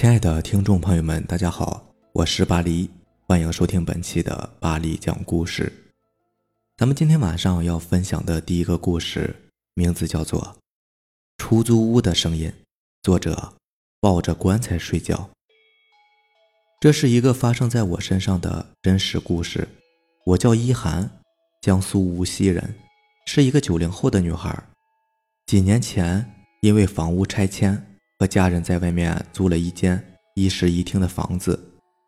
亲爱的听众朋友们，大家好，我是巴黎，欢迎收听本期的巴黎讲故事。咱们今天晚上要分享的第一个故事，名字叫做《出租屋的声音》，作者抱着棺材睡觉。这是一个发生在我身上的真实故事。我叫一涵，江苏无锡人，是一个九零后的女孩。几年前，因为房屋拆迁。和家人在外面租了一间一室一厅的房子，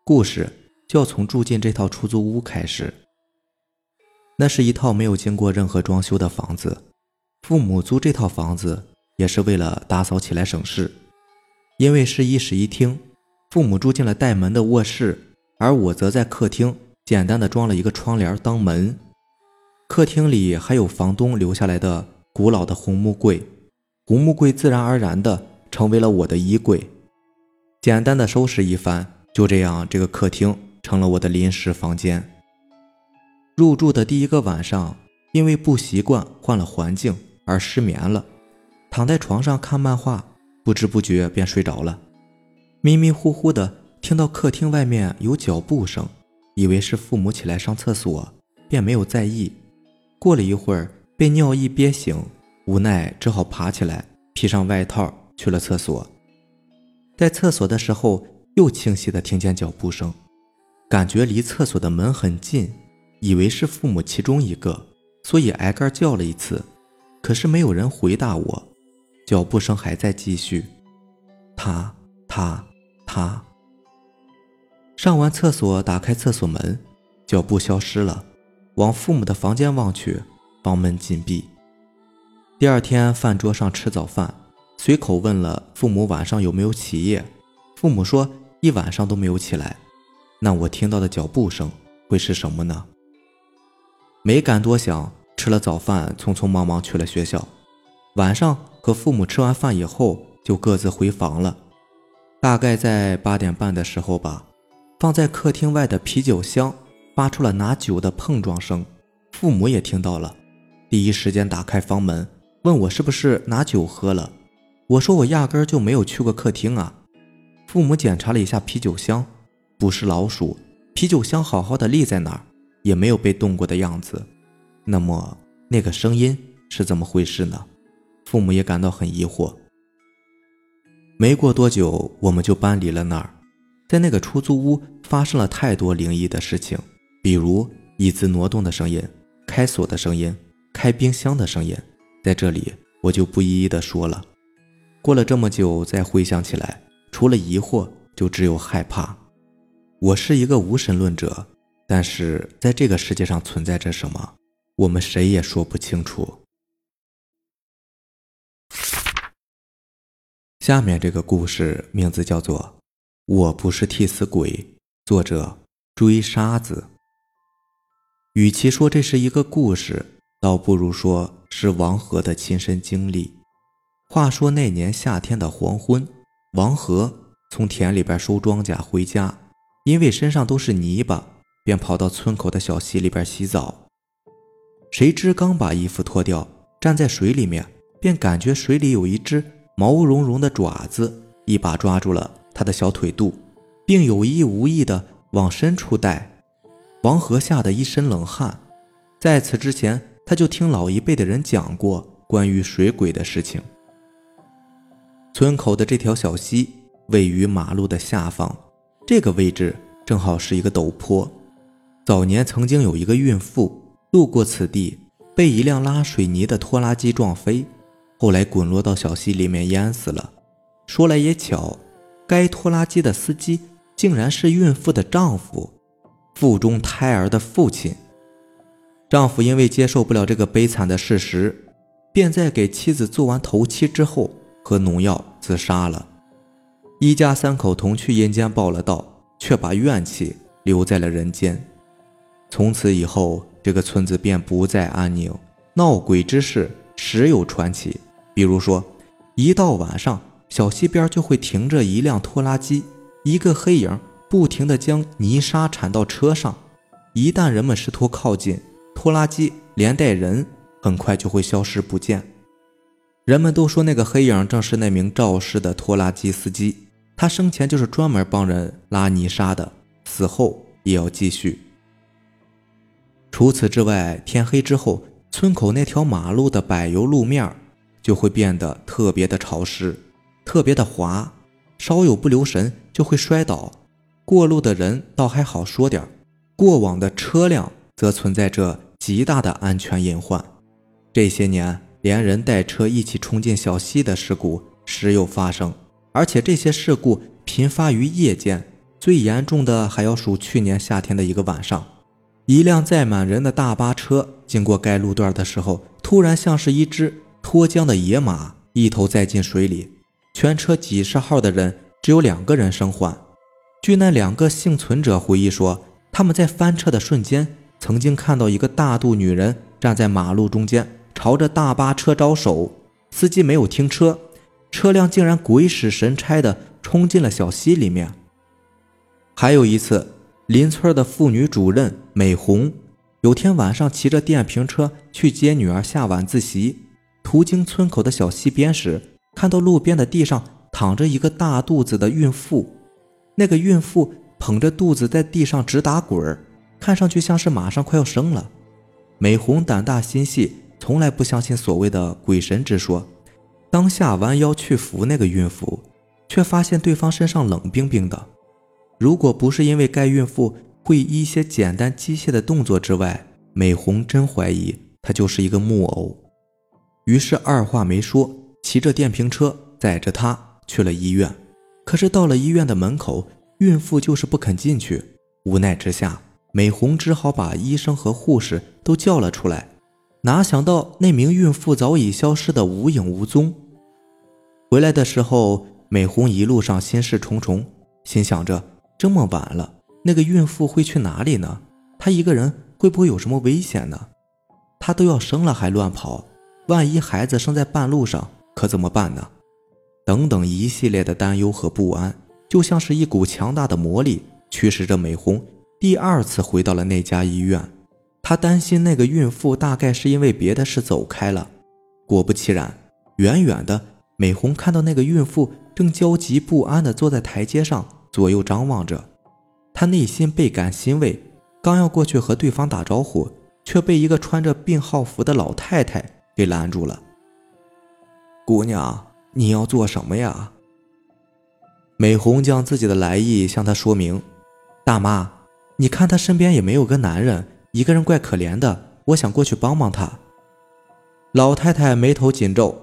故事就要从住进这套出租屋开始。那是一套没有经过任何装修的房子，父母租这套房子也是为了打扫起来省事。因为是一室一厅，父母住进了带门的卧室，而我则在客厅简单的装了一个窗帘当门。客厅里还有房东留下来的古老的红木柜，红木柜自然而然的。成为了我的衣柜，简单的收拾一番，就这样，这个客厅成了我的临时房间。入住的第一个晚上，因为不习惯换了环境而失眠了，躺在床上看漫画，不知不觉便睡着了。迷迷糊糊的听到客厅外面有脚步声，以为是父母起来上厕所，便没有在意。过了一会儿，被尿意憋醒，无奈只好爬起来，披上外套。去了厕所，在厕所的时候又清晰的听见脚步声，感觉离厕所的门很近，以为是父母其中一个，所以挨个叫了一次，可是没有人回答我，脚步声还在继续，他他他。上完厕所，打开厕所门，脚步消失了，往父母的房间望去，房门紧闭。第二天饭桌上吃早饭。随口问了父母晚上有没有起夜，父母说一晚上都没有起来。那我听到的脚步声会是什么呢？没敢多想，吃了早饭，匆匆忙忙去了学校。晚上和父母吃完饭以后，就各自回房了。大概在八点半的时候吧，放在客厅外的啤酒箱发出了拿酒的碰撞声，父母也听到了，第一时间打开房门，问我是不是拿酒喝了。我说我压根就没有去过客厅啊！父母检查了一下啤酒箱，不是老鼠，啤酒箱好好的立在那儿，也没有被动过的样子。那么那个声音是怎么回事呢？父母也感到很疑惑。没过多久，我们就搬离了那儿。在那个出租屋发生了太多灵异的事情，比如椅子挪动的声音、开锁的声音、开冰箱的声音，在这里我就不一一的说了。过了这么久，再回想起来，除了疑惑，就只有害怕。我是一个无神论者，但是在这个世界上存在着什么，我们谁也说不清楚。下面这个故事名字叫做《我不是替死鬼》，作者追沙子。与其说这是一个故事，倒不如说是王和的亲身经历。话说那年夏天的黄昏，王和从田里边收庄稼回家，因为身上都是泥巴，便跑到村口的小溪里边洗澡。谁知刚把衣服脱掉，站在水里面，便感觉水里有一只毛茸茸的爪子，一把抓住了他的小腿肚，并有意无意的往深处带。王和吓得一身冷汗。在此之前，他就听老一辈的人讲过关于水鬼的事情。村口的这条小溪位于马路的下方，这个位置正好是一个陡坡。早年曾经有一个孕妇路过此地，被一辆拉水泥的拖拉机撞飞，后来滚落到小溪里面淹死了。说来也巧，该拖拉机的司机竟然是孕妇的丈夫，腹中胎儿的父亲。丈夫因为接受不了这个悲惨的事实，便在给妻子做完头七之后。喝农药自杀了，一家三口同去阴间报了到，却把怨气留在了人间。从此以后，这个村子便不再安宁，闹鬼之事时有传奇。比如说，一到晚上，小溪边就会停着一辆拖拉机，一个黑影不停地将泥沙铲到车上。一旦人们试图靠近，拖拉机连带人很快就会消失不见。人们都说那个黑影正是那名肇事的拖拉机司机。他生前就是专门帮人拉泥沙的，死后也要继续。除此之外，天黑之后，村口那条马路的柏油路面就会变得特别的潮湿，特别的滑，稍有不留神就会摔倒。过路的人倒还好说点过往的车辆则存在着极大的安全隐患。这些年，连人带车一起冲进小溪的事故时有发生，而且这些事故频发于夜间。最严重的还要数去年夏天的一个晚上，一辆载满人的大巴车经过该路段的时候，突然像是一只脱缰的野马，一头栽进水里。全车几十号的人只有两个人生还。据那两个幸存者回忆说，他们在翻车的瞬间，曾经看到一个大肚女人站在马路中间，朝着大巴车招手。司机没有停车，车辆竟然鬼使神差的冲进了小溪里面。还有一次，邻村的妇女主任美红，有天晚上骑着电瓶车去接女儿下晚自习，途经村口的小溪边时，看到路边的地上躺着一个大肚子的孕妇。那个孕妇捧着肚子在地上直打滚儿，看上去像是马上快要生了。美红胆大心细，从来不相信所谓的鬼神之说。当下弯腰去扶那个孕妇，却发现对方身上冷冰冰的。如果不是因为该孕妇会一些简单机械的动作之外，美红真怀疑她就是一个木偶。于是二话没说，骑着电瓶车载着她去了医院。可是到了医院的门口，孕妇就是不肯进去。无奈之下，美红只好把医生和护士都叫了出来。哪想到那名孕妇早已消失得无影无踪。回来的时候，美红一路上心事重重，心想着这么晚了，那个孕妇会去哪里呢？她一个人会不会有什么危险呢？她都要生了还乱跑，万一孩子生在半路上，可怎么办呢？等等一系列的担忧和不安，就像是一股强大的魔力驱使着美红第二次回到了那家医院。她担心那个孕妇大概是因为别的事走开了。果不其然，远远的美红看到那个孕妇正焦急不安地坐在台阶上左右张望着，她内心倍感欣慰，刚要过去和对方打招呼，却被一个穿着病号服的老太太给拦住了。姑娘。你要做什么呀？美红将自己的来意向他说明。大妈，你看他身边也没有个男人，一个人怪可怜的。我想过去帮帮他。老太太眉头紧皱。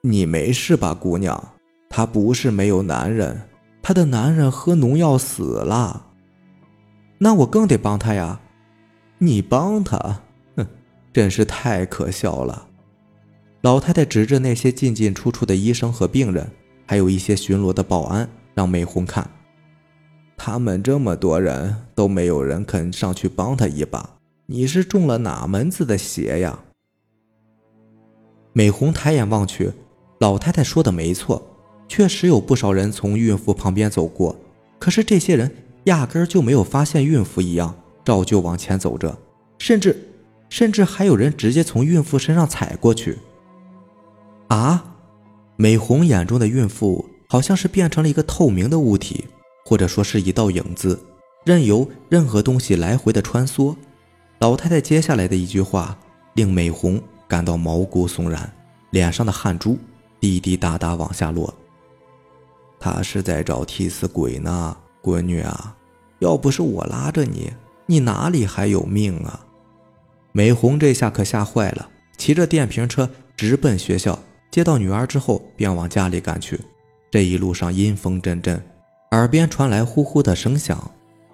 你没事吧，姑娘？他不是没有男人，他的男人喝农药死了。那我更得帮他呀。你帮他？哼，真是太可笑了。老太太指着那些进进出出的医生和病人，还有一些巡逻的保安，让美红看。他们这么多人都没有人肯上去帮他一把，你是中了哪门子的邪呀？美红抬眼望去，老太太说的没错，确实有不少人从孕妇旁边走过，可是这些人压根就没有发现孕妇一样，照旧往前走着，甚至甚至还有人直接从孕妇身上踩过去。啊！美红眼中的孕妇好像是变成了一个透明的物体，或者说是一道影子，任由任何东西来回的穿梭。老太太接下来的一句话令美红感到毛骨悚然，脸上的汗珠滴滴答答往下落。他是在找替死鬼呢，闺女啊！要不是我拉着你，你哪里还有命啊？美红这下可吓坏了，骑着电瓶车直奔学校。接到女儿之后，便往家里赶去。这一路上阴风阵阵，耳边传来呼呼的声响。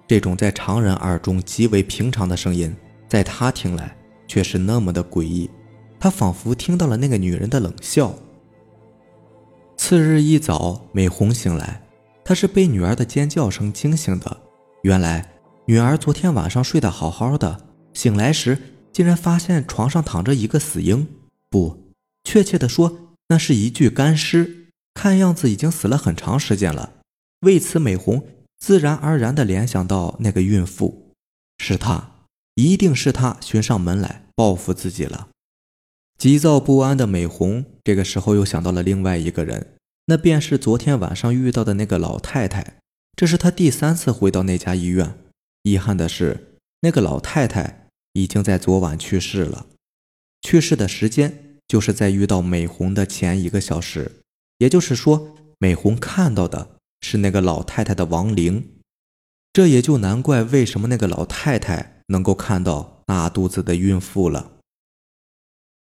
这种在常人耳中极为平常的声音，在他听来却是那么的诡异。他仿佛听到了那个女人的冷笑。次日一早，美红醒来，她是被女儿的尖叫声惊醒的。原来，女儿昨天晚上睡得好好的，醒来时竟然发现床上躺着一个死婴。不，确切的说。那是一具干尸，看样子已经死了很长时间了。为此，美红自然而然地联想到那个孕妇，是她，一定是她寻上门来报复自己了。急躁不安的美红这个时候又想到了另外一个人，那便是昨天晚上遇到的那个老太太。这是他第三次回到那家医院。遗憾的是，那个老太太已经在昨晚去世了。去世的时间就是在遇到美红的前一个小时，也就是说，美红看到的是那个老太太的亡灵。这也就难怪为什么那个老太太能够看到大肚子的孕妇了。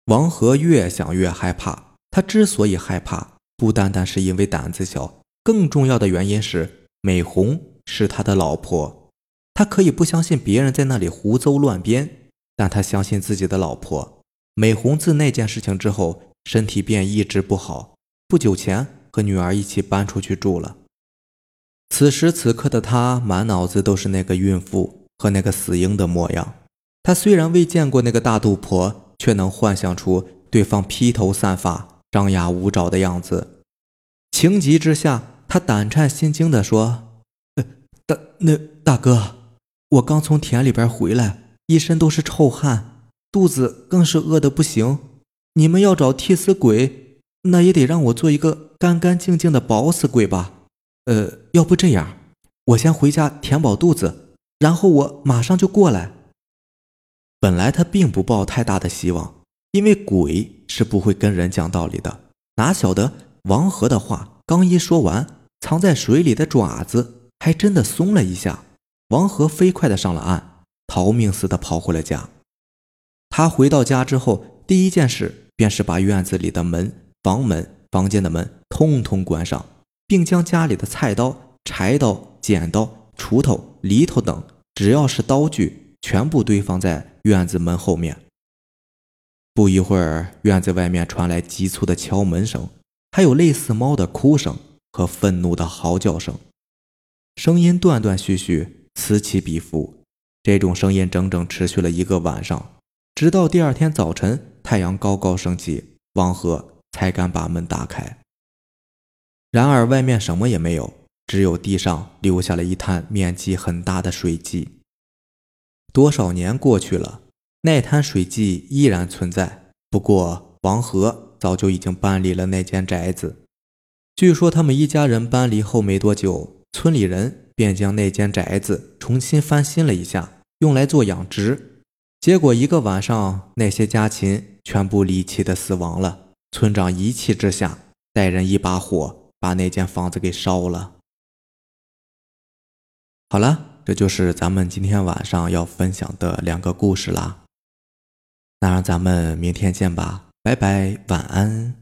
王和越想越害怕，他之所以害怕，不单单是因为胆子小，更重要的原因是美红是他的老婆。他可以不相信别人在那里胡诌乱编，但他相信自己的老婆美红。自那件事情之后，身体便一直不好，不久前和女儿一起搬出去住了。此时此刻的他，满脑子都是那个孕妇和那个死婴的模样。他虽然未见过那个大肚婆，却能幻想出对方披头散发、张牙舞爪的样子。情急之下，他胆颤心惊地说：“大那大哥，我刚从田里边回来，一身都是臭汗，肚子更是饿得不行。你们要找替死鬼，那也得让我做一个干干净净的饱死鬼吧。”呃，要不这样，我先回家填饱肚子，然后我马上就过来。本来他并不抱太大的希望，因为鬼是不会跟人讲道理的。哪晓得王和的话刚一说完，藏在水里的爪子还真的松了一下。王和飞快的上了岸，逃命似的跑回了家。他回到家之后，第一件事便是把院子里的门、房门、房间的门通通关上。并将家里的菜刀、柴刀、剪刀、锄头、犁头等，只要是刀具，全部堆放在院子门后面。不一会儿，院子外面传来急促的敲门声，还有类似猫的哭声和愤怒的嚎叫声，声音断断续续，此起彼伏。这种声音整整持续了一个晚上，直到第二天早晨，太阳高高升起，王和才敢把门打开。然而，外面什么也没有，只有地上留下了一滩面积很大的水迹。多少年过去了，那滩水迹依然存在。不过，王和早就已经搬离了那间宅子。据说，他们一家人搬离后没多久，村里人便将那间宅子重新翻新了一下，用来做养殖。结果，一个晚上，那些家禽全部离奇的死亡了。村长一气之下，带人一把火。把那间房子给烧了。好了，这就是咱们今天晚上要分享的两个故事啦。那让咱们明天见吧，拜拜，晚安。